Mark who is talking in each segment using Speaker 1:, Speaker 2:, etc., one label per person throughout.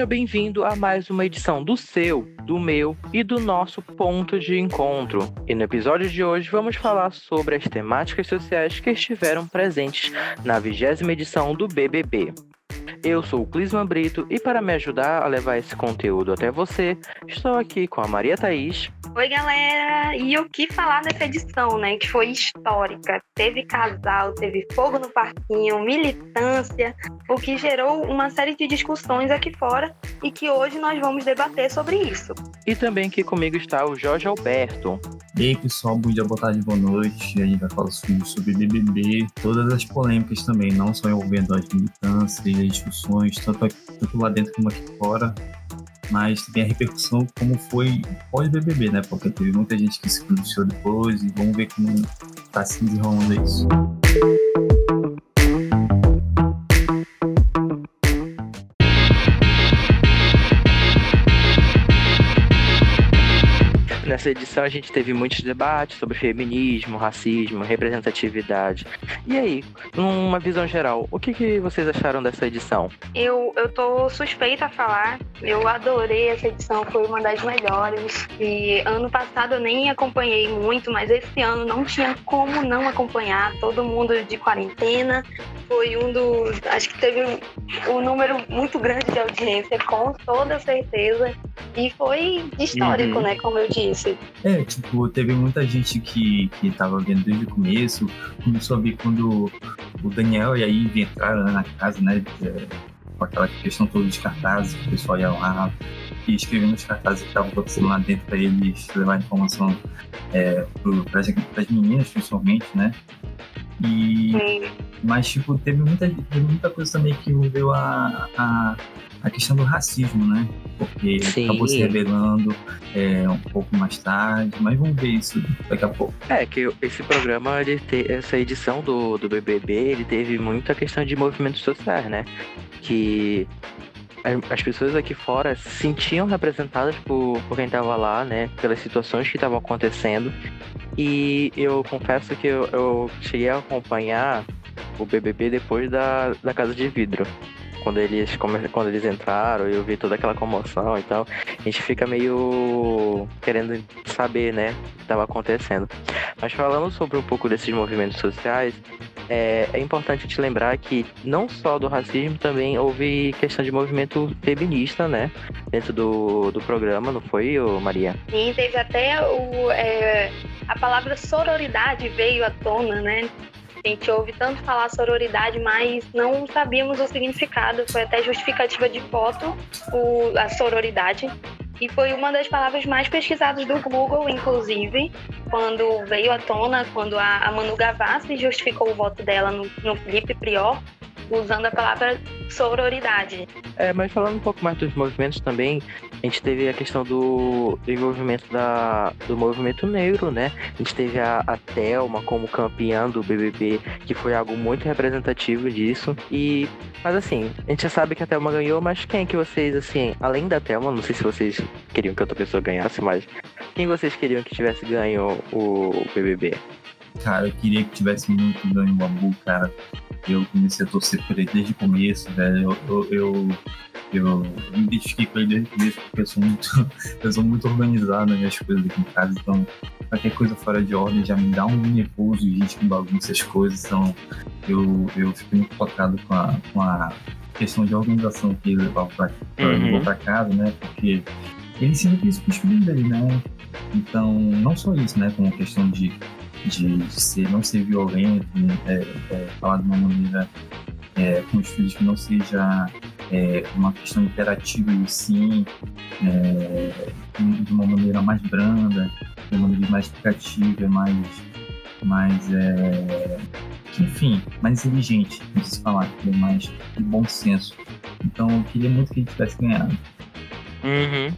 Speaker 1: Seja bem-vindo a mais uma edição do seu, do meu e do nosso ponto de encontro. E no episódio de hoje vamos falar sobre as temáticas sociais que estiveram presentes na vigésima edição do BBB. Eu sou o Clisman Brito e para me ajudar a levar esse conteúdo até você, estou aqui com a Maria Thaís.
Speaker 2: Oi, galera! E o que falar nessa edição, né? Que foi histórica. Teve casal, teve fogo no parquinho, militância, o que gerou uma série de discussões aqui fora e que hoje nós vamos debater sobre isso.
Speaker 1: E também aqui comigo está o Jorge Alberto.
Speaker 3: E aí, pessoal, bom dia, boa tarde, boa noite. A gente vai falar sobre BBB, todas as polêmicas também, não só envolvendo as militâncias e as discussões, tanto, aqui, tanto lá dentro como aqui fora, mas também a repercussão como foi pós-BBB, né? Porque teve muita gente que se pronunciou depois e vamos ver como está se desenrolando isso.
Speaker 1: Nessa edição a gente teve muitos debates sobre feminismo, racismo, representatividade. E aí, numa visão geral, o que, que vocês acharam dessa edição?
Speaker 2: Eu, eu tô suspeita a falar. Eu adorei essa edição, foi uma das melhores. E ano passado eu nem acompanhei muito, mas esse ano não tinha como não acompanhar. Todo mundo de quarentena. Foi um dos. Acho que teve um, número muito grande de audiência, com toda certeza. E foi histórico, uhum. né? Como eu disse.
Speaker 3: É, tipo, teve muita gente que, que tava vendo desde o começo, começou a ver quando o Daniel e a Ivy entraram né, na casa, né? É, com aquela questão toda de cartazes, o pessoal ia lá e escrevia nos cartazes que estavam acontecendo lá dentro para eles levar informação é, para as meninas, principalmente, né? E, mas, tipo, teve muita, teve muita coisa também que envolveu a, a, a questão do racismo, né? Porque Sim. acabou se revelando é, um pouco mais tarde, mas vamos ver isso daqui a pouco.
Speaker 1: É, que esse programa, ele te, essa edição do, do BBB, ele teve muita questão de movimentos sociais, né? Que as pessoas aqui fora se sentiam representadas por, por quem estava lá, né? Pelas situações que estavam acontecendo. E eu confesso que eu, eu cheguei a acompanhar o BBB depois da, da Casa de Vidro quando eles, quando eles entraram, eu vi toda aquela comoção e tal, a gente fica meio querendo saber, né, o que estava acontecendo. Mas falando sobre um pouco desses movimentos sociais, é, é, importante te lembrar que não só do racismo, também houve questão de movimento feminista, né? Dentro do, do programa, não foi, Maria?
Speaker 2: Sim, teve até o, é, a palavra sororidade veio à tona, né? A gente ouve tanto falar sororidade, mas não sabíamos o significado. Foi até justificativa de foto o, a sororidade. E foi uma das palavras mais pesquisadas do Google, inclusive, quando veio à tona, quando a, a Manu Gavassi justificou o voto dela no, no Felipe Prior, usando a palavra sororidade.
Speaker 1: É, mas falando um pouco mais dos movimentos também, a gente teve a questão do, do envolvimento da, do movimento negro, né? A gente teve a, a Thelma como campeã do BBB, que foi algo muito representativo disso. E, mas assim, a gente já sabe que a Thelma ganhou, mas quem que vocês, assim, além da Thelma, não sei se vocês queriam que outra pessoa ganhasse, mas quem vocês queriam que tivesse ganho o BBB?
Speaker 3: Cara, eu queria que tivesse muito ganho o Babu, cara. Eu comecei a torcer por ele desde o começo, velho. Eu, eu, eu, eu me identifiquei com ele desde o começo porque eu sou muito, eu sou muito organizado nas minhas coisas aqui em casa, então qualquer coisa fora de ordem já me dá um nervoso, gente com bagunça, as coisas. Então eu, eu fico muito focado com a, com a questão de organização que ele levava pra, uhum. pra casa, né? Porque ele ensina isso para os filhos dele, né? Então, não só isso, né? Com a questão de de, de ser, não ser violento, é, é, falar de uma maneira é, com os filhos que não seja é, uma questão interativa e sim é, de uma maneira mais branda, de uma maneira mais explicativa, mais, mais é, enfim, mais inteligente, não se falar, mais de bom senso. Então eu queria muito que ele tivesse ganhado.
Speaker 1: Uhum.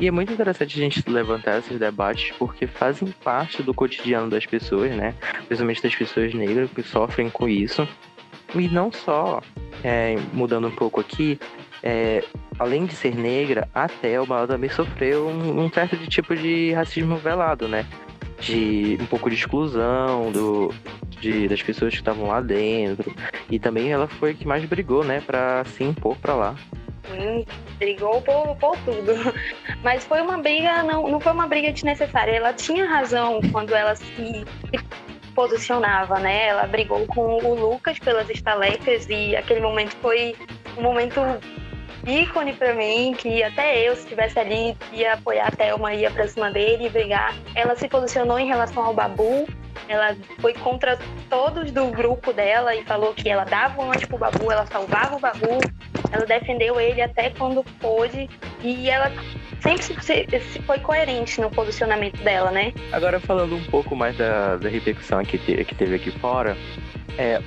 Speaker 1: E é muito interessante a gente levantar esses debates porque fazem parte do cotidiano das pessoas, né? Principalmente das pessoas negras que sofrem com isso. E não só, é, mudando um pouco aqui, é, além de ser negra, a Thelma também sofreu um, um certo de tipo de racismo velado, né? De um pouco de exclusão do, de, das pessoas que estavam lá dentro. E também ela foi que mais brigou, né, pra se impor pra lá.
Speaker 2: Sim, brigou por, por tudo. Mas foi uma briga, não, não foi uma briga desnecessária. Ela tinha razão quando ela se posicionava, né? Ela brigou com o Lucas pelas estalecas e aquele momento foi um momento ícone para mim, que até eu, se estivesse ali, ia apoiar a Thelma, ia pra cima dele e brigar. Ela se posicionou em relação ao Babu, ela foi contra todos do grupo dela e falou que ela dava um pro Babu, ela salvava o Babu, ela defendeu ele até quando pôde e ela sempre se, se foi coerente no posicionamento dela, né?
Speaker 1: Agora falando um pouco mais da, da repercussão que, te, que teve aqui fora, é,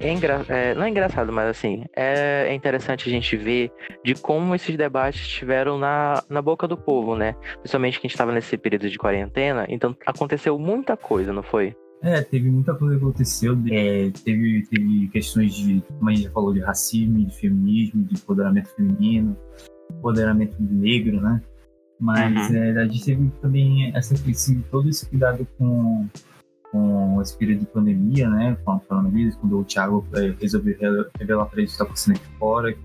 Speaker 1: é, engra... é, não é engraçado, mas assim, é, interessante a gente ver de como esses debates estiveram na, na boca do povo, né? Principalmente que a gente estava nesse período de quarentena, então aconteceu muita coisa, não foi?
Speaker 3: É, teve muita coisa que aconteceu. É, teve, teve questões de, como a gente já falou, de racismo, de feminismo, de empoderamento feminino, empoderamento negro, né? Mas uhum. é, a gente teve também essa, esse, todo esse cuidado com com esse período de pandemia, né, a coronavírus, quando o Thiago é, resolveu revelar para ele que está acontecendo aqui fora,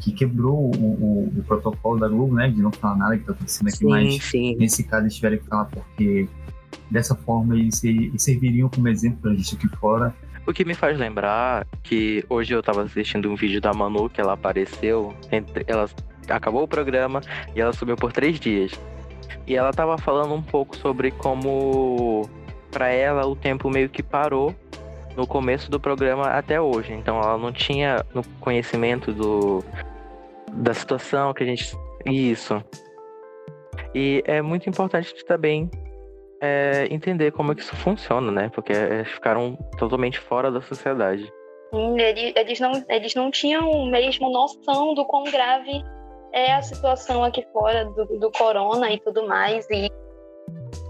Speaker 3: que quebrou o, o, o, protocolo da Globo, né, de não falar nada que está acontecendo aqui, sim, mas sim. nesse caso eles tiveram que falar porque dessa forma eles, eles serviriam como exemplo para a gente aqui fora.
Speaker 1: O que me faz lembrar que hoje eu estava assistindo um vídeo da Manu que ela apareceu, entre, ela acabou o programa e ela subiu por três dias. E ela estava falando um pouco sobre como para ela o tempo meio que parou no começo do programa até hoje. Então ela não tinha no conhecimento do da situação que a gente isso. E é muito importante também é, entender como é que isso funciona, né? Porque eles ficaram totalmente fora da sociedade.
Speaker 2: Eles, não, eles não tinham mesmo noção do quão grave é a situação aqui fora do, do corona e tudo mais. E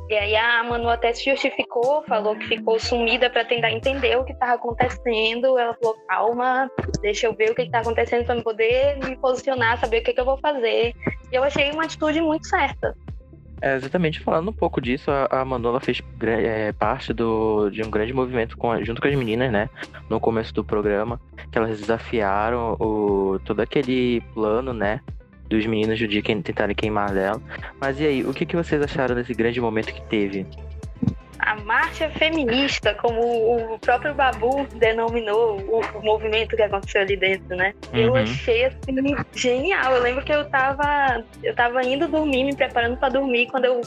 Speaker 2: e aí a Manu até se justificou, falou que ficou sumida para tentar entender o que estava acontecendo. Ela falou: calma, deixa eu ver o que está acontecendo para poder me posicionar, saber o que, que, eu vou fazer. E eu achei uma atitude muito certa.
Speaker 1: É, exatamente, falando um pouco disso, a, a Manu fez é, parte do, de um grande movimento com, junto com as meninas, né? No começo do programa, que elas desafiaram o, todo aquele plano, né? Dos meninos do dia que tentarem queimar dela. Mas e aí, o que, que vocês acharam desse grande momento que teve?
Speaker 2: A marcha feminista, como o próprio Babu denominou o, o movimento que aconteceu ali dentro, né? Uhum. Eu achei assim genial. Eu lembro que eu tava, eu tava indo dormir, me preparando para dormir, quando eu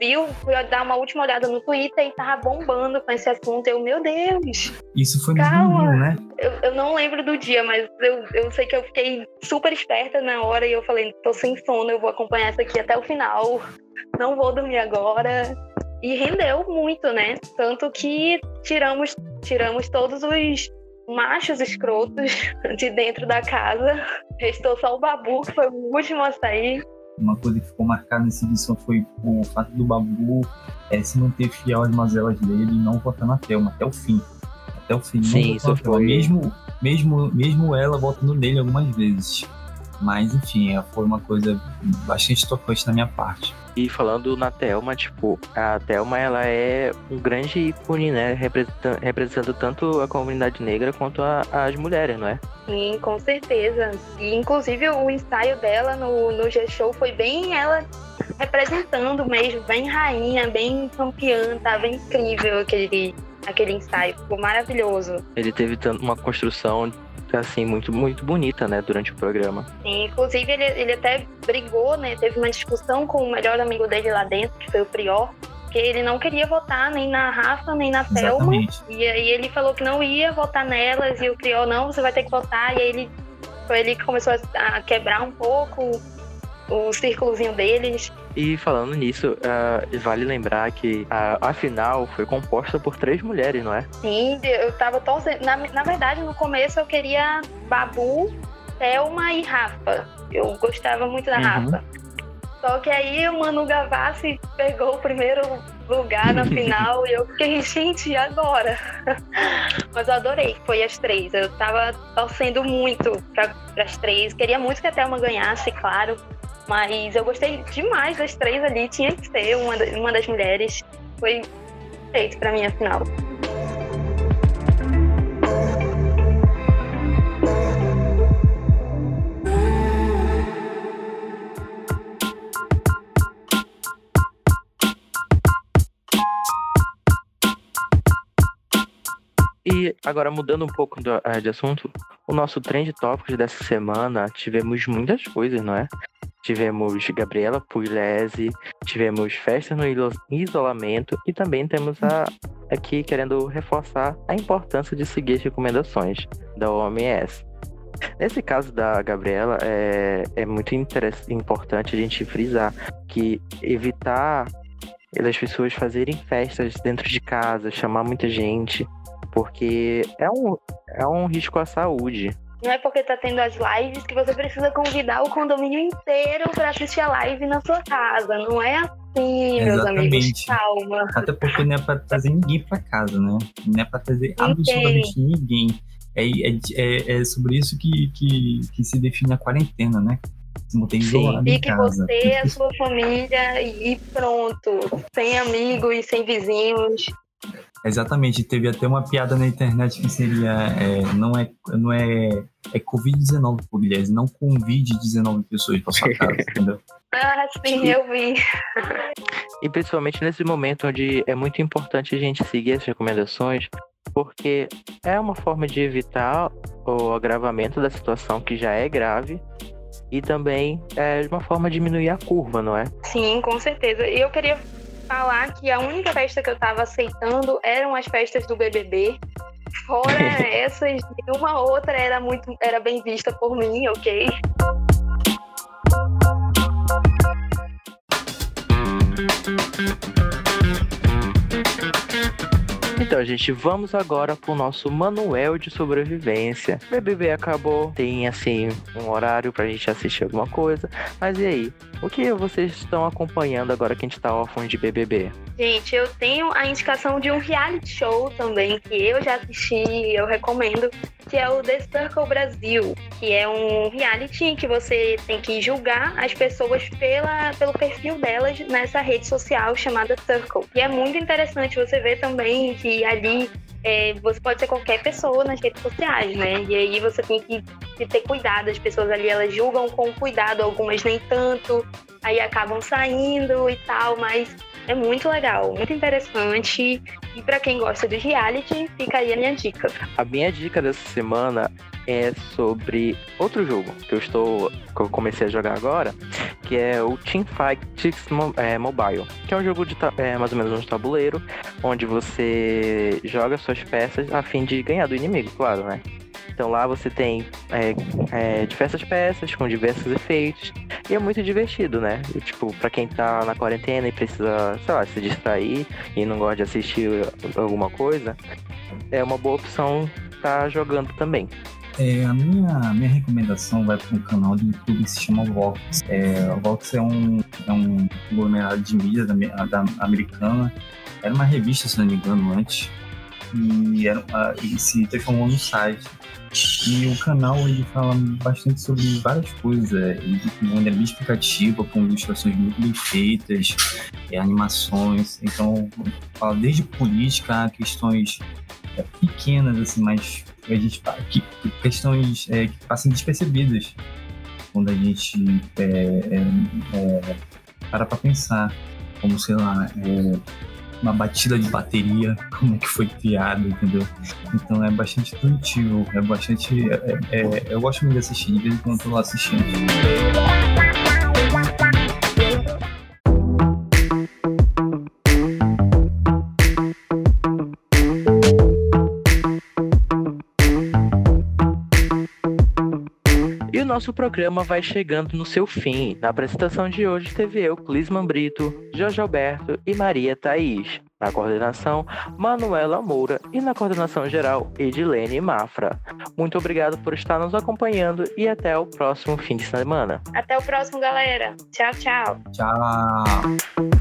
Speaker 2: viu, fui dar uma última olhada no Twitter e tava bombando com esse assunto. Eu, meu Deus!
Speaker 3: Isso foi no domingo, né?
Speaker 2: Eu, eu não lembro do dia, mas eu, eu sei que eu fiquei super esperta na hora e eu falei, tô sem sono, eu vou acompanhar isso aqui até o final. Não vou dormir agora. E rendeu muito, né? Tanto que tiramos, tiramos todos os machos escrotos de dentro da casa. Restou só o Babu, que foi o último a sair.
Speaker 3: Uma coisa que ficou marcada nessa edição foi o fato do Babu é, se manter fiel às mazelas dele e não votar na Thelma até o fim. Até o fim.
Speaker 1: Sim, isso foi.
Speaker 3: Mesmo, mesmo, mesmo ela votando nele algumas vezes. Mas, enfim, é, foi uma coisa bastante tocante na minha parte.
Speaker 1: E falando na Thelma, tipo, a Thelma ela é um grande ícone, né? Representando, representando tanto a comunidade negra quanto a, as mulheres, não é?
Speaker 2: Sim, com certeza. E inclusive o ensaio dela no, no G-Show foi bem ela representando mesmo, bem rainha, bem campeã, tava incrível aquele, aquele ensaio, ficou maravilhoso.
Speaker 1: Ele teve uma construção assim, muito, muito bonita, né, durante o programa.
Speaker 2: Sim, inclusive ele, ele até brigou, né, teve uma discussão com o melhor amigo dele lá dentro, que foi o Prior, que ele não queria votar nem na Rafa, nem na Thelma. E aí ele falou que não ia votar nelas, e o Prior, não, você vai ter que votar, e aí ele foi ele que começou a quebrar um pouco o círculozinho deles.
Speaker 1: E falando nisso, uh, vale lembrar que a, a final foi composta por três mulheres, não é?
Speaker 2: Sim, eu tava torcendo. Na, na verdade, no começo eu queria Babu, Thelma e Rafa. Eu gostava muito da uhum. Rafa. Só que aí o Manu Gavassi pegou o primeiro lugar na final e eu fiquei, gente, e agora? Mas eu adorei, foi as três. Eu tava torcendo muito para as três. Queria muito que a Thelma ganhasse, claro. Mas eu gostei demais das três ali, tinha que ser uma, uma das mulheres. Foi feito para mim a final.
Speaker 1: E agora, mudando um pouco eh, de assunto, o nosso trend tópicos dessa semana tivemos muitas coisas, não é? Tivemos Gabriela Pugliese, tivemos festa no isolamento e também temos a, aqui querendo reforçar a importância de seguir as recomendações da OMS. Nesse caso da Gabriela, é, é muito importante a gente frisar que evitar das pessoas fazerem festas dentro de casa, chamar muita gente, porque é um, é um risco à saúde.
Speaker 2: Não é porque tá tendo as lives que você precisa convidar o condomínio inteiro para assistir a live na sua casa. Não é assim, meus Exatamente. amigos. Calma.
Speaker 3: Até porque não é pra trazer ninguém para casa, né? Não é pra trazer absolutamente ninguém. É, é, é, é, sobre isso que, que, que se define a quarentena, né? Se manter isolado
Speaker 2: Fique em casa. você, a sua família e pronto. Sem amigos e sem vizinhos.
Speaker 3: Exatamente, teve até uma piada na internet que seria é, não é não é é Covid-19 por Guilherme, não convide 19 pessoas para sua casa, entendeu?
Speaker 2: Ah, sim, eu vi.
Speaker 1: e principalmente nesse momento onde é muito importante a gente seguir as recomendações, porque é uma forma de evitar o agravamento da situação que já é grave e também é uma forma de diminuir a curva, não é?
Speaker 2: Sim, com certeza. E eu queria falar que a única festa que eu tava aceitando eram as festas do BBB. Fora essas, nenhuma outra era muito era bem vista por mim, ok?
Speaker 1: Então, gente, vamos agora pro nosso manual de sobrevivência. BBB acabou, tem assim um horário pra gente assistir alguma coisa. Mas e aí? O que vocês estão acompanhando agora que a gente tá órfão de BBB?
Speaker 2: Gente, eu tenho a indicação de um reality show também que eu já assisti, eu recomendo, que é o The Circle Brasil, que é um reality que você tem que julgar as pessoas pela, pelo perfil delas nessa rede social chamada Circle. E é muito interessante você ver também que ali é, você pode ser qualquer pessoa nas redes sociais, né? E aí você tem que, que ter cuidado, as pessoas ali elas julgam com cuidado, algumas nem tanto, aí acabam saindo e tal, mas é muito legal, muito interessante. E para quem gosta de reality, fica aí a minha dica.
Speaker 1: A minha dica dessa semana é sobre outro jogo que eu estou que eu comecei a jogar agora, que é o Teamfight é, Mobile, que é um jogo de é, mais ou menos um tabuleiro, onde você joga suas peças a fim de ganhar do inimigo, claro, né? Então lá você tem é, é, diversas peças com diversos efeitos. E é muito divertido, né? E, tipo, pra quem tá na quarentena e precisa, sei lá, se distrair e não gosta de assistir alguma coisa, é uma boa opção tá jogando também.
Speaker 3: É, a minha, minha recomendação vai para um canal do YouTube que se chama Vox. É, o Vox é um, é um conglomerado de mídia da, da, americana. Era uma revista, se não me engano, antes. E, era, e se transformou no site. E o canal ele fala bastante sobre várias coisas. Ele de maneira bem explicativa, com ilustrações muito bem feitas, é, animações. Então, fala desde política a questões é, pequenas, assim, mas a gente que, questões é, que passam despercebidas quando a gente é, é, é para para pensar, como sei lá, é, uma batida de bateria, como que foi criado, entendeu? Então é bastante intuitivo, é bastante. É, é, eu gosto muito de assistir, de vez em quando eu tô lá assistindo.
Speaker 1: Nosso programa vai chegando no seu fim. Na apresentação de hoje teve eu, Clisman Brito, Jorge Alberto e Maria Thaís. Na coordenação, Manuela Moura e na coordenação geral, Edilene Mafra. Muito obrigado por estar nos acompanhando e até o próximo fim de semana.
Speaker 2: Até o próximo, galera. Tchau, tchau.
Speaker 3: Tchau.